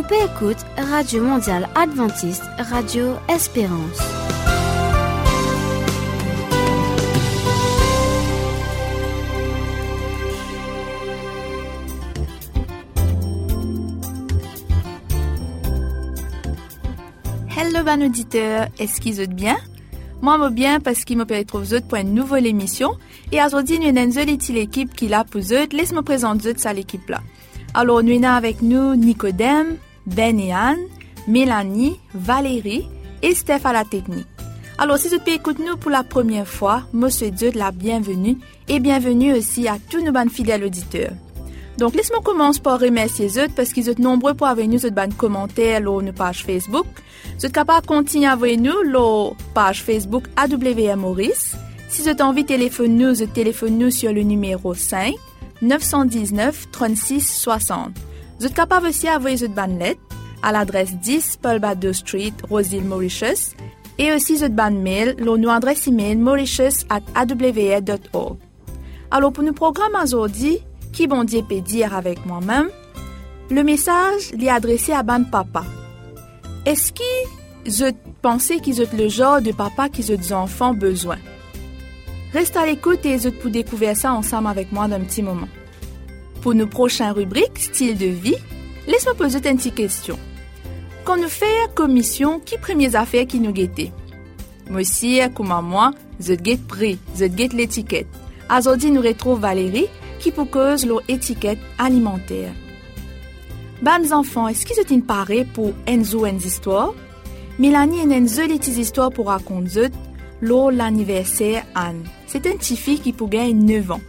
Ou peut écoute Radio Mondiale Adventiste, Radio Espérance. Hello, ban auditeur, est-ce qu'ils êtes bien? Moi, je bien parce qu'il me être vous pour une nouvelle émission. Et aujourd'hui, nous avons une équipe qui l'a pour vous. Laisse-moi présenter ça l'équipe là. Alors, nous avons avec nous Nicodème, Ben et Anne, Mélanie, Valérie et Steph à la technique. Alors, si vous écoutez nous pour la première fois, Monsieur Dieu la bienvenue et bienvenue aussi à tous nos bonnes fidèles auditeurs. Donc, laisse-moi commencer par remercier eux parce qu'ils sont nombreux pour avoir nous de commentaires sur nos pages Facebook. Vous êtes capable de continuer à nous sur page Facebook AWM Maurice. Si vous avez envie de téléphoner nous, téléphone nous sur le numéro 5 919 36 60. Vous capable aussi d'envoyer votre bonne lettre à l'adresse 10 Paul Badeau Street, Roseville, Mauritius, et aussi votre bonne mail, notre adresse email mauritius at awr.org. Alors, pour nous programme aujourd'hui, qui bon Dieu peut dire avec moi-même, le message est adressé à ban papa. Est-ce que je pensais qu'ils ont le genre de papa qu'ils ont enfants besoin? Reste à l'écoute et je pour découvrir ça ensemble avec moi d'un petit moment. Pour nos prochaines rubriques, style de vie, laisse-moi poser une petite question. Quand nous faisons commission, qui premières affaires qui nous guettent? Aussi, comme moi, je guette prix, je guette l'étiquette. Aujourd'hui, nous retrouvons Valérie qui propose leur étiquette alimentaire. Bonnes enfants, est-ce qu'ils sont parés pour Enzo et histoires? Mélanie et Enzo les histoires pour raconter l'anniversaire Anne. C'est un petit fille qui pourrait 9 ans.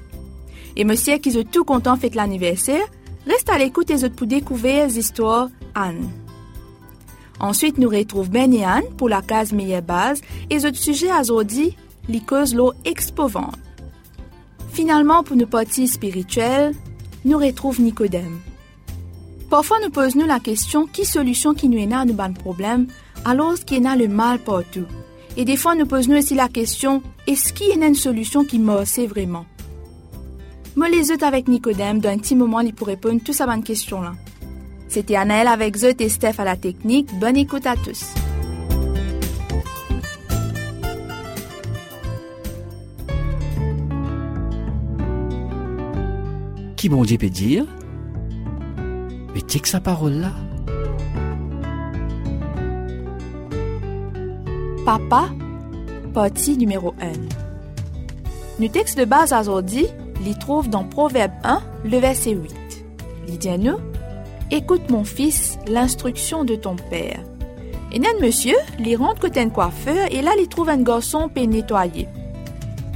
Et monsieur qui est tout content fait l'anniversaire, reste à l'écoute et pour découvrir les histoires Anne. Ensuite, nous retrouvons Ben et Anne pour la case meilleure base et le sujet à les causes l'eau expovante. Finalement, pour nos petits spirituels, nous retrouvons Nicodème. Parfois, nous posons la question qui solution qui nous est à nos problèmes, alors qu'il y a le mal partout? Et des fois, nous posons aussi la question est-ce qu'il y a une solution qui c'est vraiment? Moi, les autres avec Nicodème, d'un petit moment, il pour répondre à toutes ces bonnes questions-là. C'était Anaël avec Zot et Steph à la technique. Bonne écoute à tous. Qui bon Dieu peut dire? Mais que sa parole là Papa, partie numéro 1. Le texte de base aujourd'hui, l'y trouve dans Proverbe 1, le verset 8. Il dit à nous, Écoute mon fils, l'instruction de ton père. Et nan monsieur, il rentre côté un coiffeur et là il trouve un garçon pour nettoyer.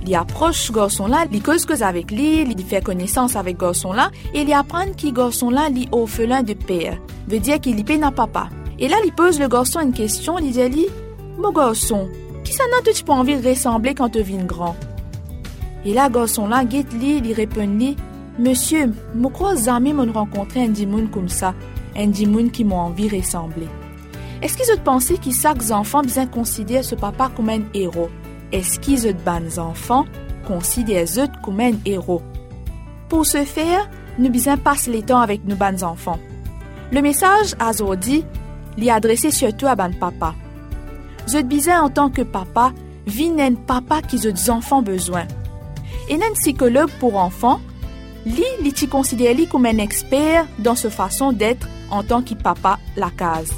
Il approche ce garçon-là, il cause avec lui, il fait connaissance avec garçon-là et il apprend qui garçon-là est orphelin de père. Veut dire qu'il est n'a papa. Et là il pose le garçon une question, il dit mon garçon, qui ça n'a tu pas envie de ressembler quand tu viens grand? Et là, garçon là, guette li, il répond li, Monsieur, je crois jamais m'ont rencontré un dimoun comme ça, un dimoun qui m'a envie ressembler. Est-ce qu'ils ont pensé qu'ils chaque enfants bien considèrent ce papa comme un héros? Est-ce qu'ils ont ban enfants considèrent eux comme un héros? Pour ce faire, nous bien passer les temps avec nos bons enfants. Le message à Zodi est adressé surtout à ban papa. Bizarre en tant que papa, vit un papa qui des enfants besoin. Et un psychologue pour enfants, lui, il considère lui comme un expert dans sa façon d'être en tant que papa la case.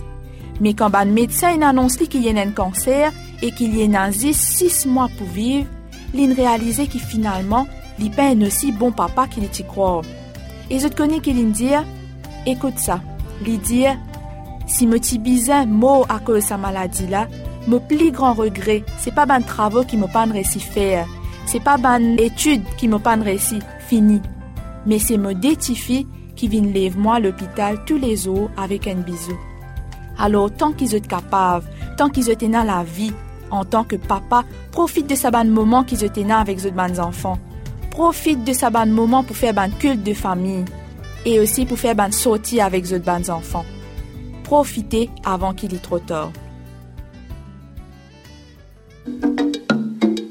Mais quand un médecin annonce qu'il y a un cancer et qu'il y a six mois pour vivre, il réalise qu'il finalement, il pas un aussi bon papa qu'il y croit. Et je connais qu'il dit, écoute ça, il dit, si me ti bizarre mot à cause de sa maladie là, mon plus grand regret, c'est pas ban travaux qui m'ont pas réussi faire. C'est pas ban études qui m'ont pas réussi fini. Mais c'est mon détifi qui vient lève moi à l'hôpital tous les jours avec un bisou. Alors, tant qu'ils sont capables, tant qu'ils sont dans la vie, en tant que papa, profite de sa ban moment qu'ils sont avec les autres enfants. Profite de sa ban moment pour faire ban culte de famille et aussi pour faire ban sortie avec les autres enfants. Profitez avant qu'il y trop tard.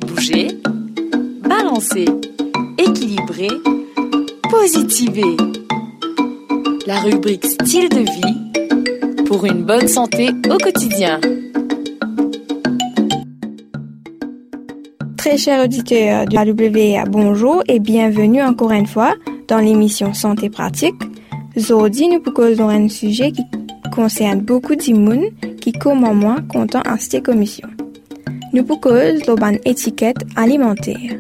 Bouger, balancer, équilibrer, positiver. La rubrique style de vie pour une bonne santé au quotidien. Très chers auditeurs de la WA, bonjour et bienvenue encore une fois dans l'émission Santé pratique. Aujourd'hui, nous proposons un sujet qui concerne beaucoup d'immunes qui, comme moi, content en cette commission. Nous proposons une étiquette alimentaire.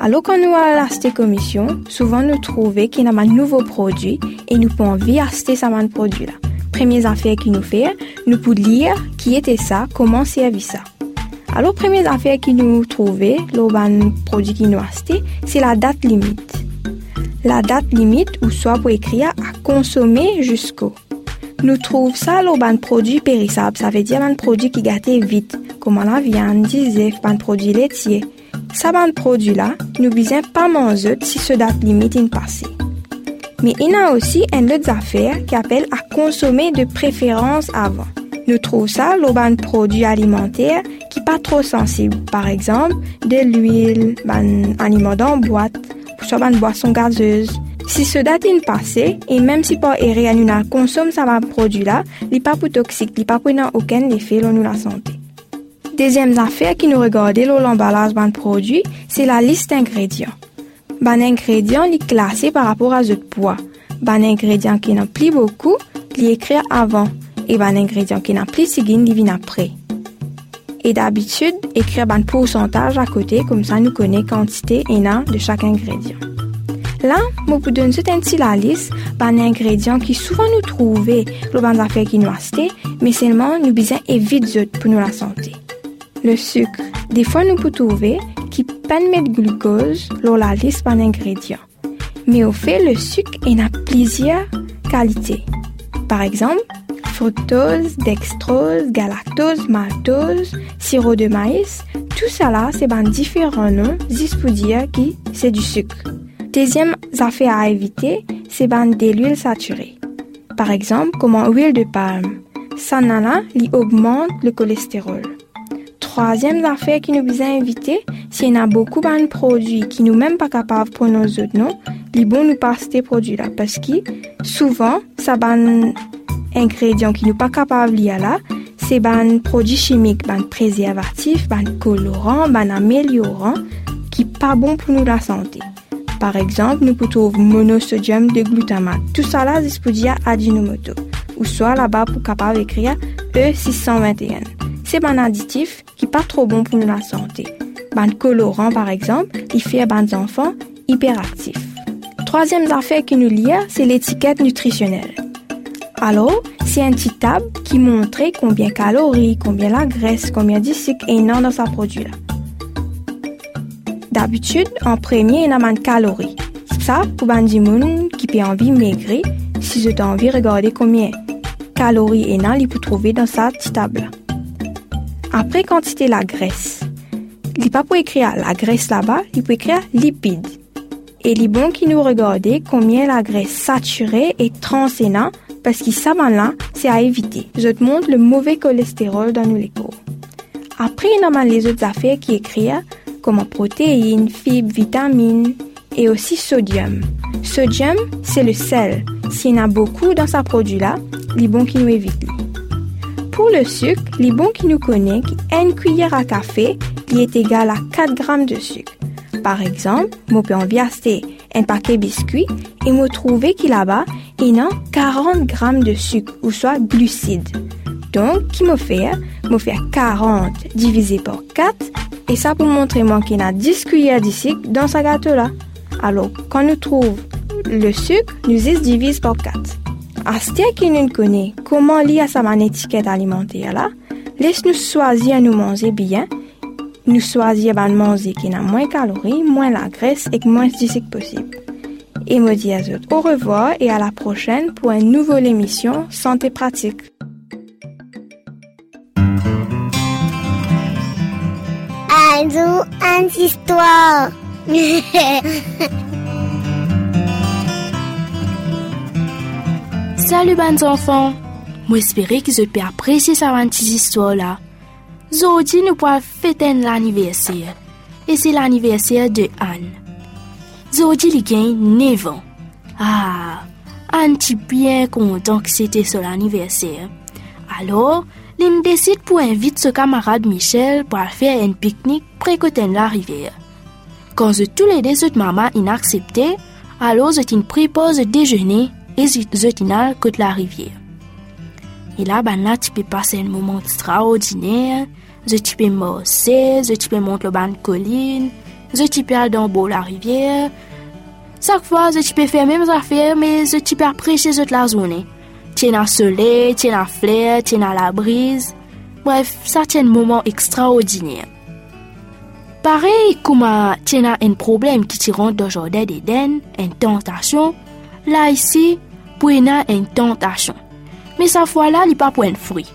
Alors quand nous allons cette commission, souvent nous trouvons qu'il y a un nouveau produit et nous pouvons envie acheter ce produit-là. Première affaire qui nous fait, nous pouvons lire qui était ça, comment servir ça. Alors, première affaire qui nous trouvait, le produit qui nous acheté, c'est la date limite. La date limite, ou soit pour écrire à consommer jusqu'au. Nous trouvons ça le produit périssable, ça veut dire un produit qui gâte vite, comme la viande, disait, un produit laitier. Ça ban produit là, nous besoin pas manger si ce date limite est passé. Mais il y a aussi une autre affaire qui appelle à consommer de préférence avant. Nous trouvons ça le produit alimentaire qui pas trop sensible. Par exemple, de l'huile, ban aliments en boîte, soit ban boisson gazeuse. Si ce date est passé, et même si pas erré nous consomme ça produit là, il pas pour toxique, il pas pour aucun effet sur la santé. Deuxième affaire qui nous regarde l'emballage d'un produit, c'est la liste d'ingrédients. Ban ingrédient est classé par rapport à ce poids. Ban ingrédient qui n'en plus beaucoup, il écrit avant. Et ban ingrédient qui n'en plus sigin, il après. Et d'habitude, écrire un pourcentage à côté, comme ça nous connaît quantité et de chaque ingrédient. Là, je vous donne toute la liste ban ingrédients qui souvent nous trouvent le ban affaires qui nous mais seulement nous besoin éviter pour nous la santé. Le sucre. Des fois, nous pouvons trouver qui permet de glucose dans la liste d'un ingrédient. Mais au fait, le sucre il a plusieurs qualités. Par exemple, fructose, dextrose, galactose, maltose, sirop de maïs, tout là, c'est ben différents noms, juste pour dire que c'est du sucre. Deuxième affaire à éviter, c'est ben de l'huile saturée. Par exemple, comme l'huile de palme. Ça, là, augmente le cholestérol troisième affaire qui nous besoin éviter, s'il y a beaucoup de produits qui nous même pas capables pour nos autres non, il bon nous passer ces produits-là parce que souvent, ça ban ingrédients qui nous pas capables lier là, c'est ban produits chimiques, ban préservatifs, ban colorants, ban améliorants qui pas bon pour nous la santé. Par exemple, nous pouvons trouver monosodium de glutamate. Tout ça là, c'est à Ajinomoto. Ou soit là-bas pour capable écrire E621 c'est un additif qui pas trop bon pour la santé. Un colorant, par exemple, il fait des enfants hyperactifs. Troisième affaire qui nous lie, c'est l'étiquette nutritionnelle. Alors, c'est un petit table qui montre combien de calories, combien la graisse, combien de sucre et non dans sa produit. D'habitude, en premier, il y a de calories. Ça, pour gens qui peut envie maigrir, si vous avez envie de regarder combien de calories et non, il peut trouver dans sa petite table. Après quantité la graisse, il pas pour écrire la graisse là-bas, il peut écrire lipide. Et les bon qui nous regarde combien la graisse saturée et trans parce que ça là, c'est à éviter. Je te montre le mauvais cholestérol dans nos corps. Après, il y a les autres affaires qui écrivent comme protéines, fibres, vitamines et aussi sodium. Sodium, c'est le sel. S'il y en a beaucoup dans sa produit là, les bon qui nous évite. Pour le sucre, les bons qui nous connaissent, une cuillère à café qui est égal à 4 grammes de sucre. Par exemple, je peux envie acheter un paquet biscuit et me trouver qu'il là-bas, il y a 40 grammes de sucre, ou soit glucides. Donc, qui me fait? Me fait 40 divisé par 4, et ça pour montrer moi qu'il y a 10 cuillères de sucre dans ce gâteau-là. Alors, quand nous trouvons le sucre, nous y divise par 4. Astia qui nous connaît comment lire sa étiquette alimentaire là, laisse-nous choisir à nous manger bien, nous choisir de manger qui a moins de calories, moins la graisse et moins de sucre possible. Et me dis à au revoir et à la prochaine pour une nouvelle émission Santé pratique. Un un histoire. Salut bonnes enfants! Moi espérer que vous peux apprécier sa petite histoire là. Aujourd'hui, nous pourrons fêter l'anniversaire. Et c'est l'anniversaire de Anne. Aujourd'hui, il gagne 9 ans. Ah, Anne est bien content que c'était son anniversaire. Alors, Lynn décide pour inviter ce camarade Michel pour faire un pique-nique près de la rivière. Quand tous les deux cette maman inaccepté, alors prépare le déjeuner je t'in côté la rivière. Et là, ben là, tu peux passer un moment extraordinaire. Je tu peux marcher, je tu peux monter le banc de colline, je tu peux aller dans de la rivière. Chaque fois, je tu peux faire les mêmes affaires, mais je tu peux apprécier toute la journée. Tu es dans le soleil, tu es dans la fleur, tu es dans la brise. Bref, ça c'est un moment extraordinaire. Pareil comme tu as un problème qui te rentre dans le jardin d'Éden, une tentation, là ici, pour une tentation. Mais sa fois là, il pas pour un fruit.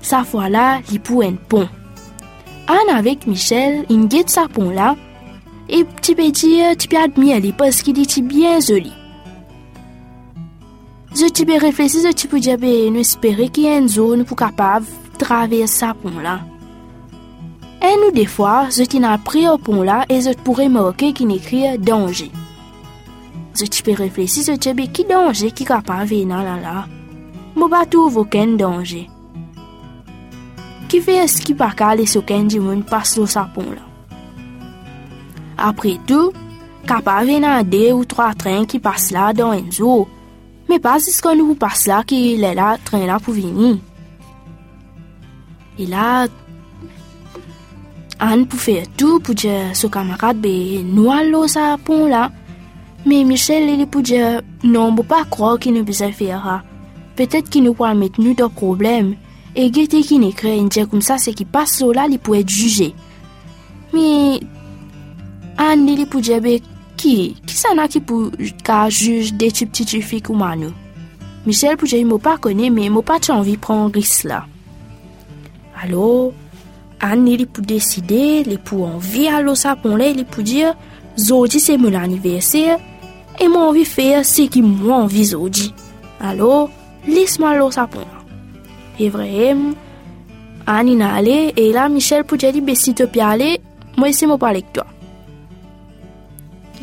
Sa fois là, il pour un pont. Anne avec Michel, il guette sa pont là, et tu peux dire, tu peux admirer parce qu'il est bien joli. Je peux réfléchir, je peux dire, nous espérer qu'il y ait une zone pour capable traverser sa pont là. Et nous, des fois, je t'ai pris au pont là et je pourrais marquer qu'il écrit danger. Tu peux réfléchir, je te dis, qui danger qui est capable de venir là là. Moi, pas trouve aucun danger. Qui fait ce qui pas qu'à laisser aucun du monde passe sur sa pont là? Après tout, capable de ou trois trains qui passent là dans un jour. Mais pas jusqu'à nous passe là qu'il est là, train là pour venir. Et là, Anne pour faire tout pour dire ce camarade ben nous allons sa pont là. Mais Michel il pour dire non, on peut pas croire qu'il ne peut faire ça. Peut-être qu'il pourra mettre nous dans problème. Et Gaëté qui n'écrit une dire comme ça, c'est qu'il passe là, il peut être jugé. Mais Anne il dire ben qui qui ça n'a qui pour juge des petites filles comme nous. Michel pour dire pas connaît mais il pas envie de prendre risque là. Alors Anne il pour décider, il pour envie à ça pour il pour dire Zodi c'est mon anniversaire et moi envie faire ce qui moi envie Zodi. Ça pour Et vrai, Anne est allée et là Michel pour dire ben si tu peux aller, moi ici moi parler avec toi.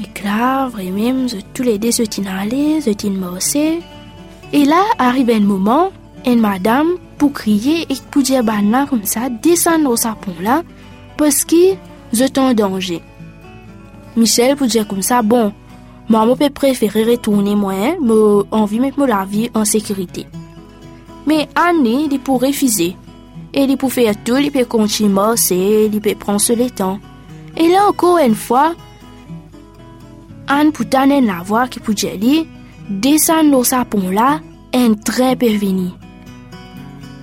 Et là, vraiment, je, tous les deux se tiennent allés, se morcés. Et là, arrive un moment, une madame pour crier et pour dire bah comme ça, descendre au sapon là, parce que je suis en danger. Michel pour dire comme ça, bon, moi, je préférer retourner moi, mais envie mettre la vie en sécurité. Mais Annie, il pour refuser. Et il faire tout, il peut continuer marcher, il peut prendre le temps. Et là encore une fois, Anne pour donner la voix qui pour dire descendre au sapon là, un train peut venir.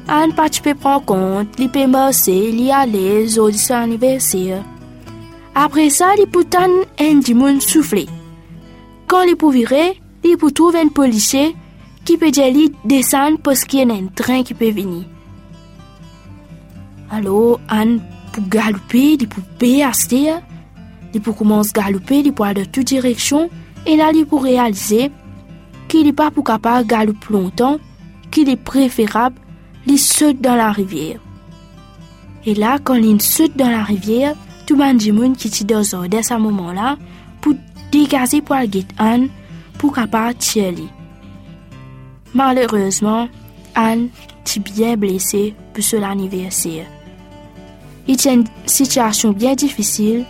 Anne pas tu peux prendre compte, il peut marcher, il aller, aujourd'hui son anniversaire. Après ça, il peut un dimon souffler. Quand il peut virer, il peut trouver un policier qui peut lui descendre parce qu'il y a un train qui peut venir. Alors, Anne pour galoper, il peut payer il peut commencer à galoper, il aller dans toutes directions, et là, il peut réaliser qu'il n'est pas pour capable de galoper longtemps, qu'il est préférable il saute dans la rivière. Et là, quand il saute dans la rivière, tout le monde qui est dans à ce moment-là pour dégager pour aller Anne pour capable tirer. Malheureusement, Anne est bien blessée pour son anniversaire. A une situation bien difficile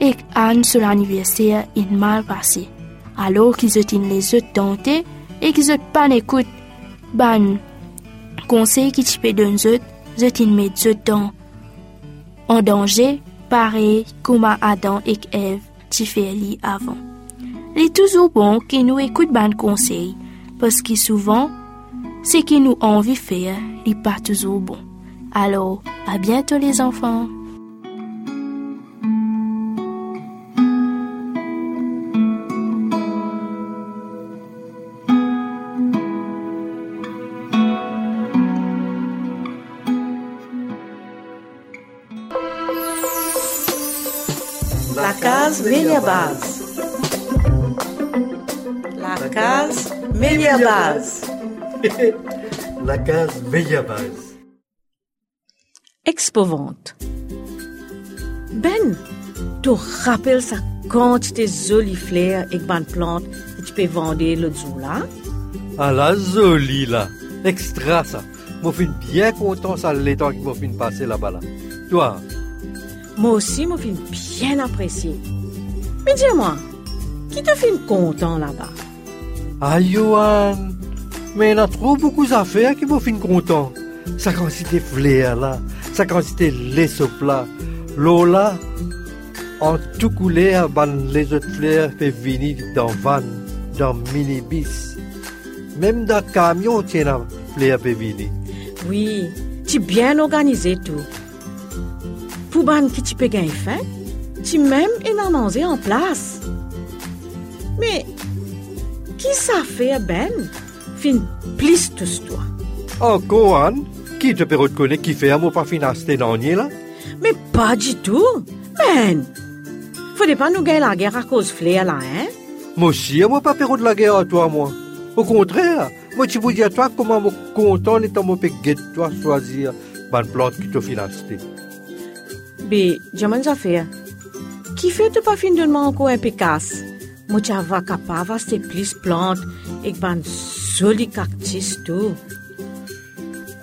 et Anne, sur l'anniversaire, est mal passé. Alors qu'ils étaient les autres tentés et qu'ils n'ont pas écouté, ben, conseil qui tu peux donner ils mettent autres en danger, pareil comme Adam et Ève tu fais avant. Il est toujours bon qu'ils nous écoutent ban conseil, parce que souvent, ce qui nous envie faire n'est pas toujours bon. Alors, à bientôt les enfants. Case Meliabase. La case Meliabase. La case Meliabase. Expovante. Ben, tu rappelles sa quantité fleurs et bonnes plantes que tu peux vendre le jour là? Ah la jolie là. Extra ça. Moi, je suis bien content ça les temps qui m'ont fait passer là-bas. Là. Toi, Moi aussi, me fin bien apprécié. Mais dis-moi, qui te fait content là-bas? ah, Johan, mais il y a trop beaucoup d'affaires qui m'ont fait content. Sa quantité flair là, sa quantité au plat, l'eau là, en tout couleur, ban les autres fleurs fait venir dans van, dans minibus. Même dans camion, tiens, la fleur fait venir. Oui, tu bien organisé tout. Pour ban qui tu peux gagner faim, tu même en manger en place. Mais, qui ça fait ben? Fin plus tous toi. Oh, Cohan, qui te peut reconnaître qui fait un mot pas financé dans le là? Mais pas du tout. Ben, faudrait pas nous gagner la guerre à cause flair là, hein? Moi aussi, moi pas période de la guerre à toi, moi. Au contraire, moi tu vous dis à toi comment moi content étant moi peut guetter toi choisir ban plante qui te finance. Mais, jamais affaire. Qui fait de pas fin de demain encore un peu casse? Moi, tu vas capable de plus plantes et ban joli cactus tout.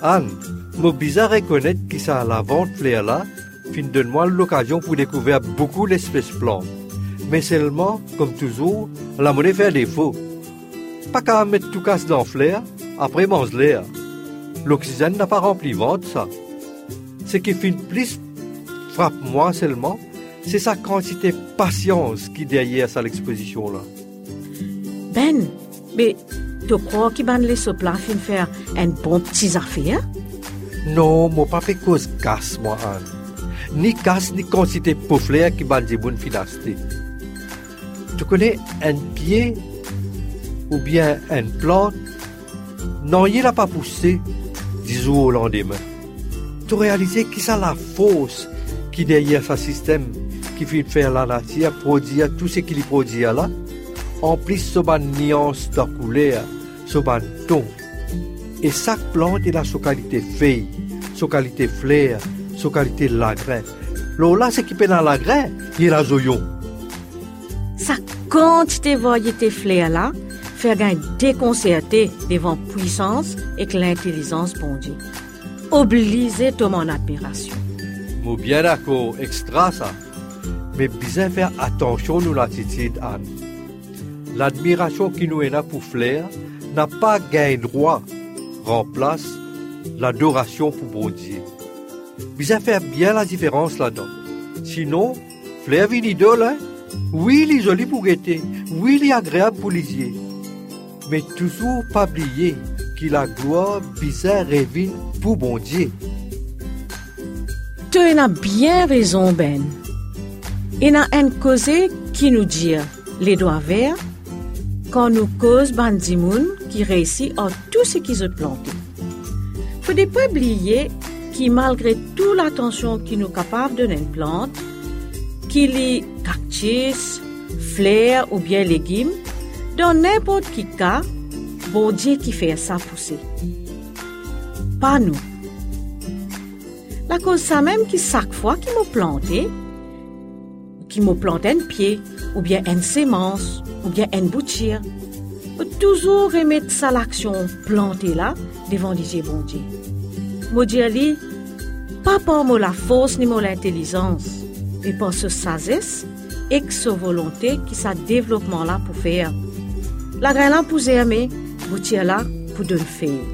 Anne, moi bizarre reconnaître que ça à la vente là, fin donne-moi l'occasion pour découvrir beaucoup d'espèces plantes. Mais seulement, comme toujours, la monnaie fait défaut. Pas qu'à mettre tout casse dans flair, après mange l'air. L'oxygène n'a pas rempli vente ça. Ce qui fait plus frappe moi seulement, c'est sa quantité de patience qui derrière ça l'exposition là. Ben, mais tu crois qu'il ban les sopla fin faire un bon petit affaire? Non, moi pas fait cause casse moi Anne. Ni casse ni quantité de qui ban des bonnes finasté. Tu connais un pied ou bien une plante, non, il n'a pas poussé du jour au lendemain. Tu réalises que c'est la force qui derrière ce système? Qui fait faire la nature produire tout ce qu'il produit là, en plus ce ban nuance de couleur, ce ban ton. Et chaque plante a sa qualité feuille, sa qualité fleur, sa qualité lagrin. Là, ce qui peut dans lagrin, il a zoyon. Sa quantité de variété fleurs là, fait gagner déconcerté devant puissance et que l'intelligence bon Dieu. Obligé de mon admiration. Moi bien d'accord, extra ça. Mais bien faire attention nous l'attitude, Anne. L'admiration qui nous est là pour Flair n'a pas gagné droit remplace l'adoration pour bon Dieu. Bien faire bien la différence là-dedans. Sinon, Flair vient idole, hein? Oui, il est joli pour guetter. Oui, il est agréable pour lisier. Mais toujours pas oublier que la gloire bizarre revient pour bon Dieu. Tu as bien raison, Ben. Il y a un causé qui nous dit les doigts verts quand nous cause bandimoun qui réussit en tout ce qu'ils ont planté. Faut pas oublier que malgré toute l'attention qui nous capable de donner une plante, qu'il y cactus, fleurs ou bien légumes, dans n'importe quel cas, bon Dieu qui fait ça pousser. Pas nous. La cause même qui chaque fois qu'il m'a planté, qui m'a planté un pied, ou bien une sémence, ou bien une boutire, toujours remettre ça l'action plantée là devant les bon Dieu. Moi dis pas par moi la force ni l'intelligence, mais par ce sagesse et ce volonté qui sa développement là pour faire. La graine là pour aimer, boutire là pour donner faire.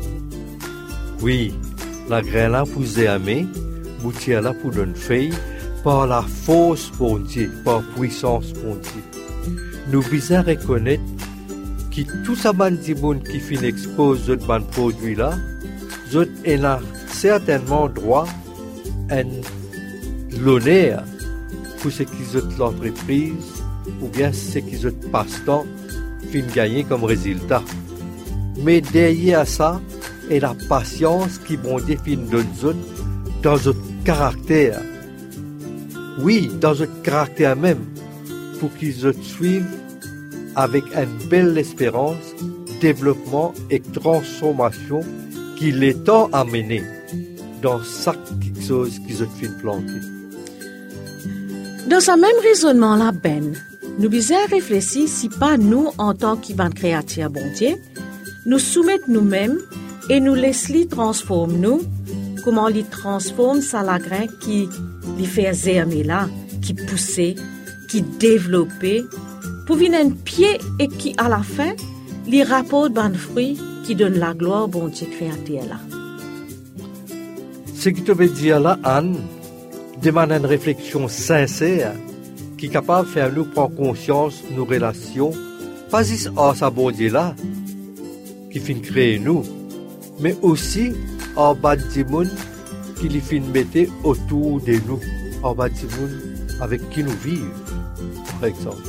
Oui, la graine là pour aimer, boutire là pour donner feuille, par la force bon Dieu, par puissance bon Dieu. Nous besoin reconnaître que tout ça bandi monde qui fin expose ce produit là, zot a certainement droit à l'honneur pour ce qu'ils ont l'entreprise ou bien ce qu'ils ont passe-temps fin gagner comme résultat. Mais derrière ça, et la patience qui bon dans notre caractère. Oui, dans notre caractère même, pour qu'ils suivent avec une belle espérance, développement et transformation qu'il est temps à mener dans chaque chose qu'ils ont planter. Dans ce même raisonnement là, Ben, nous devons réfléchir si pas nous, en tant qu'Ivan créature bon nous soumettre nous-mêmes et nous laisse li transforme nous, comment li transforme sa la grain qui li fait germer là, qui poussait, qui développait, pour venir un pied et qui à la fin, li rapporte ban fruit qui donne la gloire bon Dieu créateur là. Ce qui te veut dire là, Anne, demande une réflexion sincère qui est capable de faire nous prendre conscience de nos relations, pas juste en sa bon Dieu là, qui de créer nous, mais aussi en bas du monde qui les de mettre autour de nous, en bas monde avec qui nous vivons, par exemple.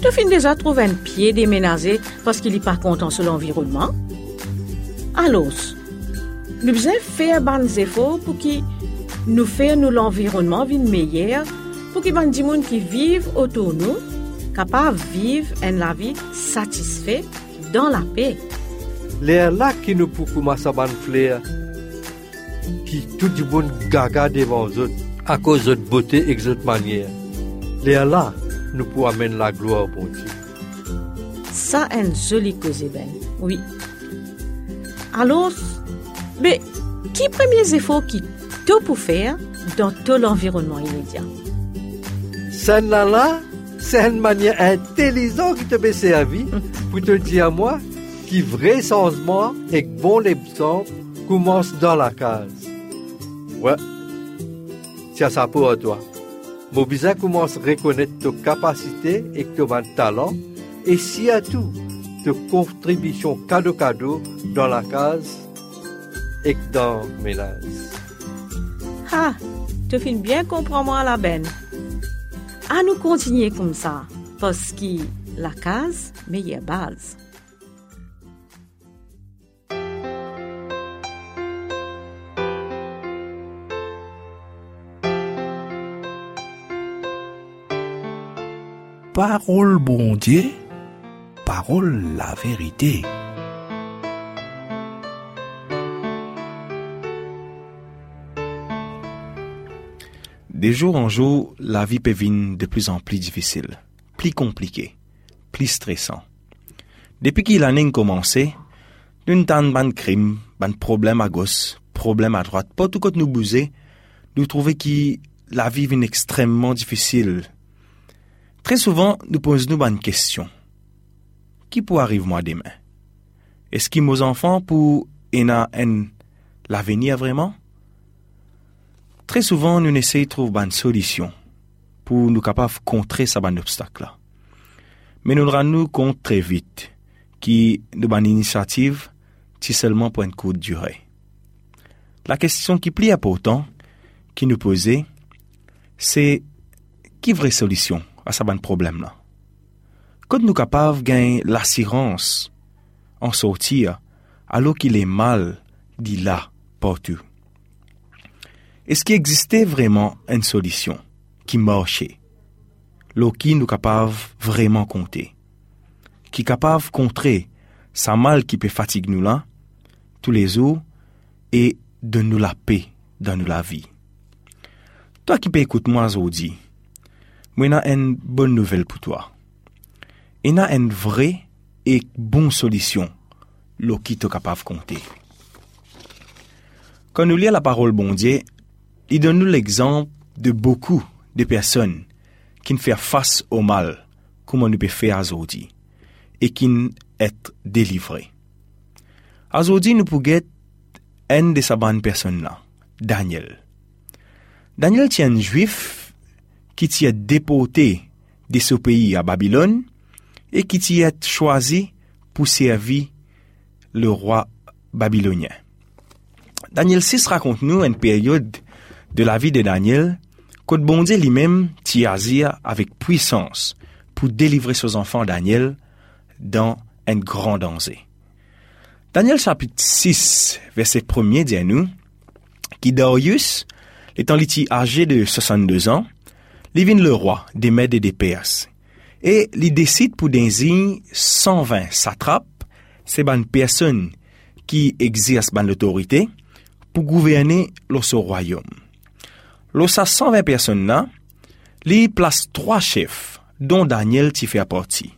Tu finis déjà trouver un pied déménagé parce qu'il n'est pas content sur l'environnement. Alors, nous devons faire des efforts pour que nous fassions l'environnement meilleur, pour que les gens qui vivent autour de nous capables de vivre une vie satisfaite dans la paix. L'air là qui nous pour commencer à fleur, qui tout du monde gaga devant eux, à cause de beauté et de manière. L'air là, nous pour amener la gloire bon Dieu. Ça, une jolie cause, Ben. Oui. Alors, mais qui premiers efforts qui tout pour faire dans tout l'environnement immédiat? Ça là là, c'est une manière intelligente qui te peut servir pour te dire à moi qui vrai changement et bon l'exemple commence dans la case. Ouais, c'est ça pour toi. Mon bizarre commence à reconnaître tes capacités et tes talents et si à tout, tes contributions cadeau-cadeau dans la case et dans le ménage. Ah, tu finis bien comprendre moi la benne. À nous continuer comme ça, parce que la case, meilleure base. Parole bon Dieu, parole la vérité. De jour en jour, la vie peut de plus en plus difficile, plus compliquée, plus stressant. Depuis que l'année a commencé, nous avons ban crime, ban problème à gauche, problème à droite. Pas tout côté nous bouger, nous trouvons que la vie est extrêmement difficile. Très souvent, nous posons nous une question. Qui peut arriver moi demain? Est-ce que mes enfants pour l'avenir vraiment? Très souvent, nous essayons de trouver une solution pour nous capables de contrer ce obstacle. Mais nous nous rendons compte très vite que nous une initiative c'est seulement pour une courte durée. La question qui plie important, qui nous posait, c'est qui vraie solution? a sa ban problem lan. Kote nou kapav gen l'asirans an sotir alo ki le mal di la portu. Eski egziste vreman en solisyon ki morche? Lo ki nou kapav vreman konte? Ki kapav kontre sa mal ki pe fatig nou lan, tou le zou, e de nou la pe dan nou la vi. Toa ki pe ekoute mwa zo di, j'ai une bonne nouvelle pour toi. Il y a une vraie et bonne solution, l'eau qui est capable de compter. Quand nous lisons la parole bon Dieu, il donne nous l'exemple de beaucoup de personnes qui ne font face au mal, comme on peut faire aujourd'hui, et qui être délivrés. Aujourd'hui, nous pouvons un de ces bonnes personnes-là, Daniel. Daniel est un juif qui s'est déporté de ce pays à Babylone et qui s'est choisi pour servir le roi babylonien. Daniel 6 raconte nous une période de la vie de Daniel, que bon Dieu lui-même t'y avec puissance pour délivrer ses enfants Daniel dans un grand danger. Daniel chapitre 6, verset 1er dit à nous, qui Darius, étant âgé de 62 ans, vient le roi des Mèdes et des Perses, et il décide pour désigner 120 satrapes, ces bonnes personnes qui exercent l'autorité, pour gouverner le royaume. Lorsque 120 personnes là, il place trois chefs, dont Daniel t'y fait partie.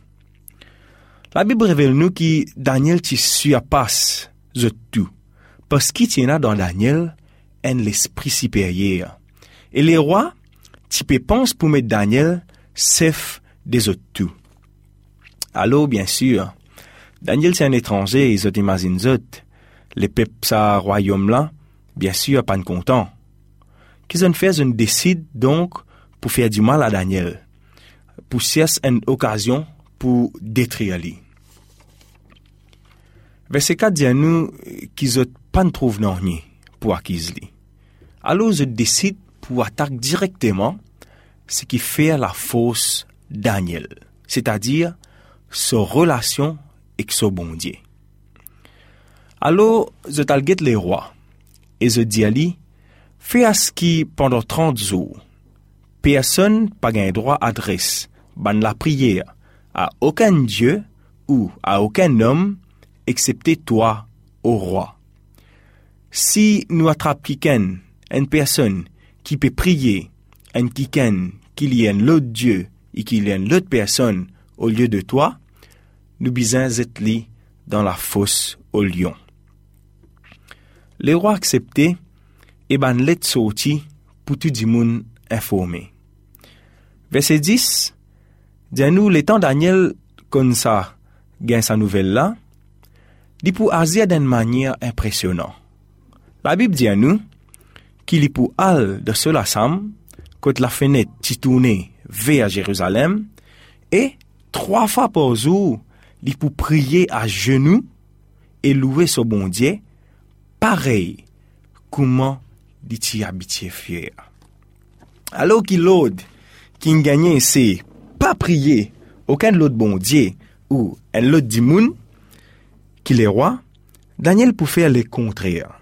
La Bible révèle nous que Daniel t'y suit à passe zot tout. Parce qu'il a dans Daniel un l'esprit supérieur. Et les rois, tu peux penser pour mettre Daniel, chef des autres tout. Alors, bien sûr, Daniel c'est un étranger, ils ont imaginé zot. Les peuples ça royaume là, bien sûr, pas content. Qu'ils ont fait, ils décident donc pour faire du mal à Daniel. Pour chercher une occasion pour détruire lui. Verset 4 dit à nous qu'ils ont pas trouvé rien pour acquise lui. Alors, ils décident pour attaquer directement ce qui fait la fausse Daniel, c'est-à-dire sa relation avec son bon Dieu. Alors, je talguette les rois, et je dis à lui, fais à ce qui, pendant 30 jours, personne pas un droit adresse, ban la prière, à aucun Dieu ou à aucun homme, excepté toi, au roi. Si nous attrapons quelqu'un, une personne, qui peut prier, un quelqu'un, qu'il y ait un autre Dieu, et qu'il y ait une autre personne au lieu de toi, nous bisons être dans la fosse au lion. Les rois acceptés, et ben let sorti pour tout le monde informé. Verset 10, dit nous, le temps Daniel, comme ça, gagne sa nouvelle là, dit pour agir d'une manière impressionnante. La Bible dit à nous, qu'il est pour al de cela sam, quand la fenêtre s'y tournée vers Jérusalem, et trois fois par jour, il pour prier à genoux et louer son bon Dieu, pareil, comment dit-il habitué fier. Alors qu'il l'autre, qui gagnait, c'est pas prier aucun autre bon Dieu ou un autre dimoun, qu'il est roi, Daniel pour faire le contraire.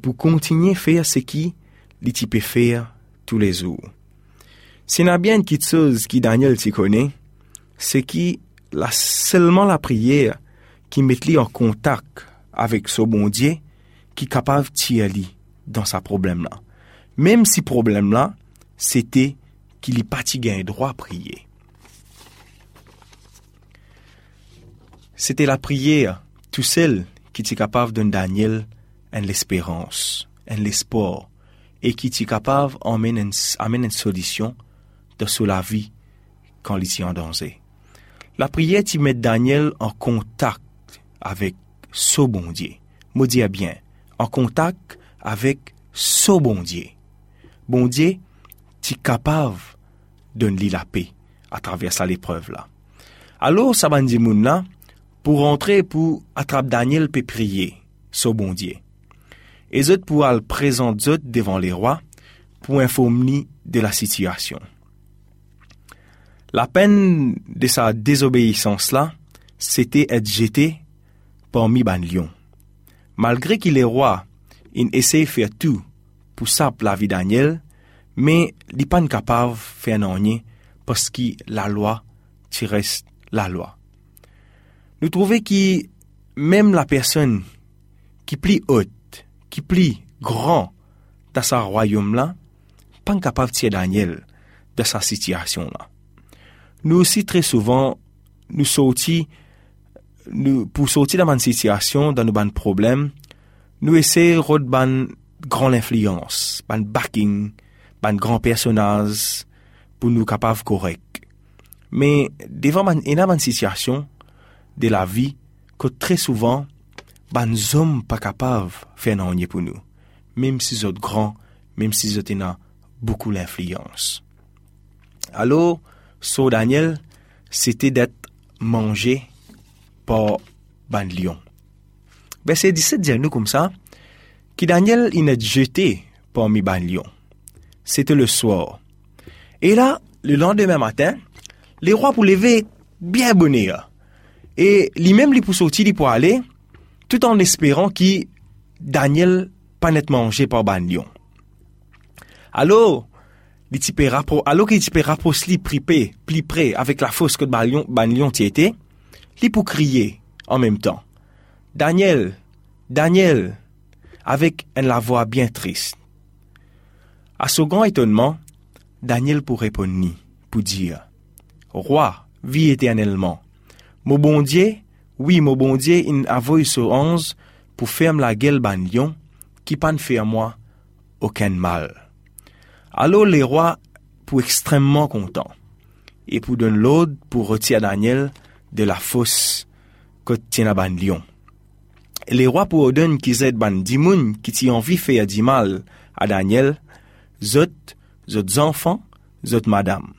Pour continuer à faire ce qui il peut faire tous les jours. Y a bien petite chose qui Daniel connaît, c'est qui la, seulement la prière qui met en contact avec ce bon Dieu qui est capable de tirer dans sa problème là. Même si problème là, c'était qu'il n'y pas un droit à prier. C'était la prière, tout seul, qui était capable de Daniel en l'espérance, en l'espoir, et qui est capable d'amener une, solution de sur la vie quand il est en danger. La prière qui met Daniel en contact avec ce bon Dieu. Me dis bien, en contact avec ce bon Dieu. Bon Dieu, tu capable de lui la paix à travers cette épreuve là. Alors, dit là, pour rentrer pour attraper Daniel peut prier, ce bon Dieu. Et autres pour le présenter devant les rois pour informer de la situation. La peine de sa désobéissance-là, c'était être jeté parmi ban lion. Malgré qu'il est roi, il essaie de faire tout pour saper la vie Daniel, mais il n'est pas capable de faire rien parce que la loi, tu la loi. Nous trouvons que même la personne qui plie haute, ki pli gran da sa royoum la, pan kapav tiye Daniel da sa sityasyon la. Nou osi tre souvan nou soti, nou pou soti da man sityasyon, da nou ban problem, nou ese rod ban gran l'infliyans, ban backing, ban gran personaz, pou nou kapav korek. Men, devan man ena man sityasyon de la vi, ko tre souvan ban hommes pas capables de faire rien pour nous. Même si sont grands, même si ils ont beaucoup d'influence. Alors, So Daniel, c'était d'être mangé par ban lion. Verset 17 dit nous comme ça, que Daniel il est jeté parmi ban lion. C'était le soir. Et là, le lendemain matin, les rois pour lever bien bonheur. Et lui-même, il pour sortir, pour aller, tout en espérant que Daniel pas net mangé par ban lion. Alors, li ti pe rapro, alo ki ti pe rapos li pripe, pli pre, avec la fosse que ban lion, ban lion ti ete, li kriye, en même temps. Daniel, Daniel, avec une la voix bien triste. À ce grand étonnement, Daniel pour répondre pour dire, Roi, vis éternellement. Mon bon Dieu, oui, mon bon Dieu, il a sur onze pour faire la gueule ban lion qui pan faire moi aucun mal. Alors les rois pour extrêmement contents et pour donner l'ordre pour retirer Daniel de la fosse que tient ban lion. Les rois pour ordonner qu'ils aident ban dimoun qui t'y envie faire du mal à Daniel, zot, zot enfants, zot madame.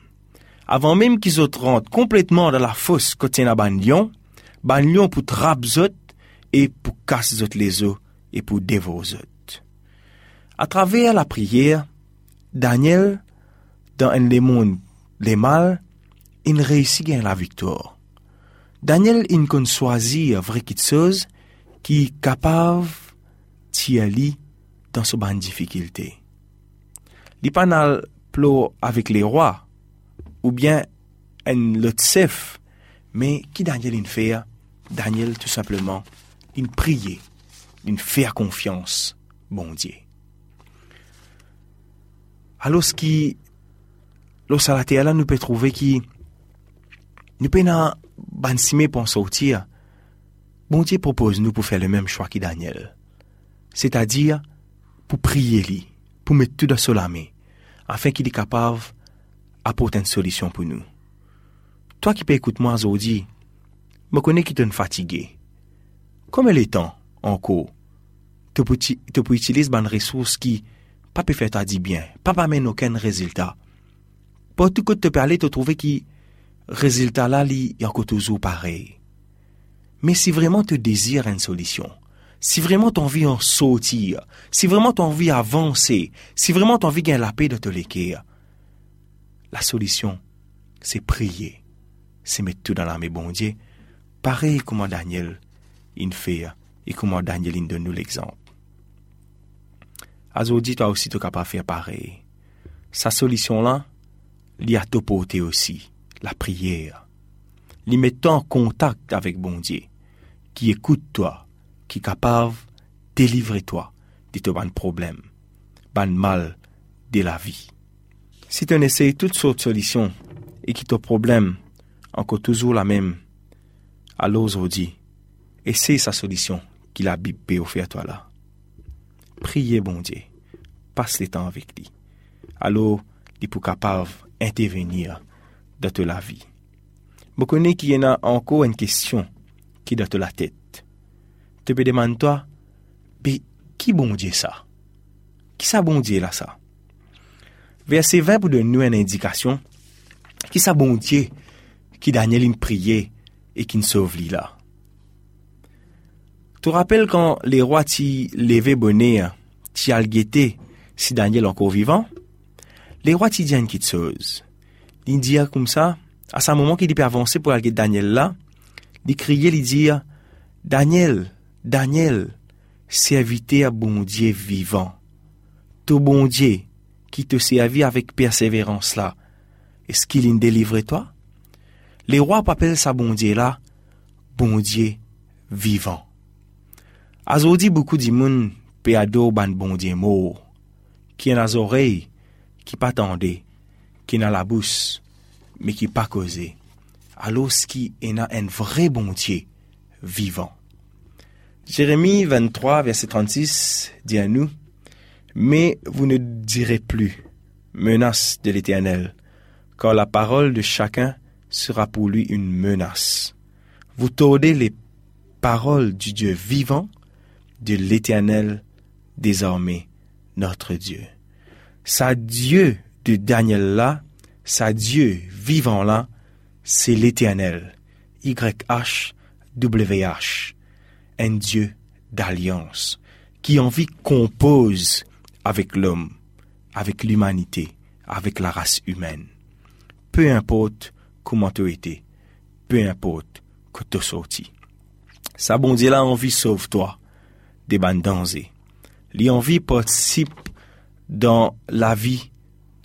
Avant même qu'ils rentrent complètement dans la fosse que tient ban lion, ban lion pou trap zot, e pou kas zot le zo, e pou devo zot. A traver la priyer, Daniel, dan en le moun le mal, in reisi gen la viktor. Daniel in kon swazi vrekitsoz ki kapav tia li dan so ban difikilte. Li panal plo avik le roi, ou bien en lot sef, men ki Daniel in feya, Daniel, tout simplement, il prier, il fait confiance, bon Dieu. Alors, ce qui, lorsque la terre nous peut trouver qui, nous peut pas bansime pour sortir. Bon Dieu propose nous pour faire le même choix que Daniel. C'est-à-dire, pour prier lui, pour mettre tout dans la main, afin qu'il est capable d'apporter une solution pour nous. Toi qui peux écouter moi aujourd'hui, me connais qui t'es fatigué. Comme est temps, encore, tu peux utiliser une ressource qui pas peut faire ta dit bien, pas pas mène aucun résultat. Pour tout que te parler, te trouver qui résultat là, il y a toujours pareil. Mais si vraiment tu désires une solution, si vraiment tu as envie en sortir, si vraiment tu as envie d'avancer, si vraiment tu as envie la paix de te l'équerre, la solution, c'est prier. C'est mettre tout dans la main, bon Dieu. Pareil comme Daniel, il fait, et comment Daniel, il donne nous l'exemple. Azodi, toi aussi, tu capable faire pareil. Sa solution là, il a tout porté aussi, la prière. Li met en contact avec bon Dieu, qui écoute toi, qui capable délivrer toi de ton problème, ban mal de la vie. Si tu essaies toutes sortes de solutions et que ton problème encore toujours la même, Alors aujourd'hui, et c'est sa solution qui la Bible peut offrir à toi là. Priez bon Dieu, passe le temps avec lui. Alors, il peut capable intervenir dans ta la vie. Je connais qu'il y en a encore une question qui est dans la tête. Tu peux demander toi, mais qui bon Dieu ça? Qui ça bon Dieu là ça? Verset 20 pour donner une indication. Qui ça bon Dieu qui Daniel priait et qui ne sauve là? Tu rappelles quand les rois t'y levaient bonnet, t'y al si Daniel est encore vivant? Les rois t'y disent petite chose. Ils disent comme ça, à ce moment qu'il peut avancer pour aller Daniel là, il criait, il dit, Daniel, Daniel, serviteur bon Dieu vivant. Tout bon Dieu qui te servit avec persévérance là, est-ce qu'il en délivre toi? Les rois appellent ça bon Dieu là, bon Dieu vivant. Aujourd'hui, beaucoup de monde peut adorer ban bon Dieu mort, qui a les oreilles, qui pas tendait, qui n'a la bouche, mais qui pas causé. Alors, ce qui est un vrai bon Dieu vivant. Jérémie 23, verset 36 dit à nous, Mais vous ne direz plus menace de l'Éternel, car la parole de chacun sera pour lui une menace. Vous tordez les paroles du Dieu vivant, de l'Éternel désormais notre Dieu. Sa Dieu de Daniel là, sa Dieu vivant là, c'est l'Éternel. YHWH. Un Dieu d'alliance qui en vie compose avec l'homme, avec l'humanité, avec la race humaine. Peu importe comment tu étais, peu importe que tu sorti. Sa bon là envie sauve toi des bandes danger. L'envie participe dans la vie,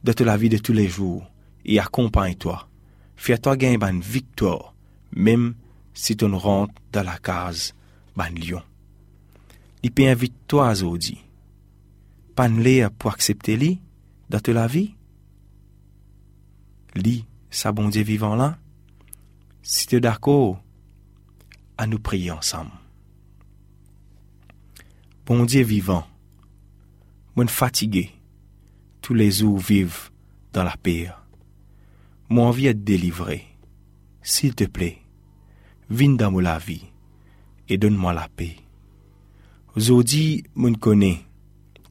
de la vie de tous les jours et accompagne-toi. Fais-toi gagner une victoire, même si tu rentres dans la case ban lion. Il peut inviter toi aujourd'hui. Pas pour accepter lui dans la vie. Lui, sa bon Dieu vivant là. Si tu es d'accord, à nous prier ensemble. Bon Dieu vivant, moi fatigué, tous les jours vivent dans la pire. Moi envie délivré. S'il te plaît, viens dans mon la vie et donne-moi la paix. Aujourd'hui, mon connais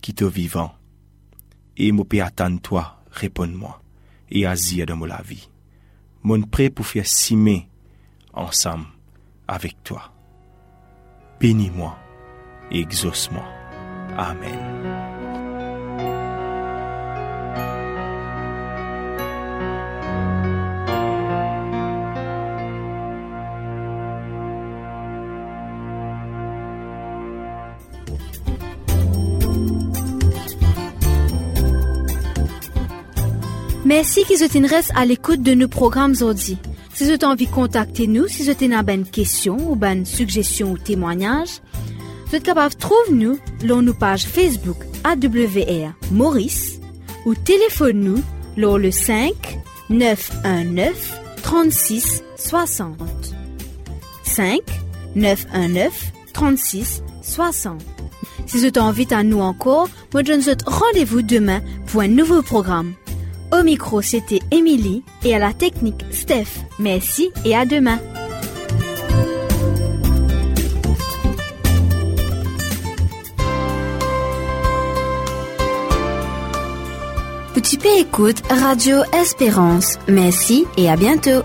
qui te vivant et mon peux attendre toi, réponds-moi e aziye de mou la vi. Moun pre pou fye sime ansam avek toa. Beni mwa, egzos mwa. Amen. Merci qu'ils reste à l'écoute de nos programmes aujourd'hui. Si vous avez envie de contacter nous, si vous avez une question ou une suggestion ou témoignage, vous êtes capable de trouver nous sur nos pages Facebook AWR Maurice ou téléphone nous sur le 5 919 36 60. 5 919 36 60. Si vous avez envie à nous encore, je vous rendez-vous demain pour un nouveau programme. Au micro, c'était Émilie et à la technique, Steph. Merci et à demain. Petit P écoute Radio Espérance. Merci et à bientôt.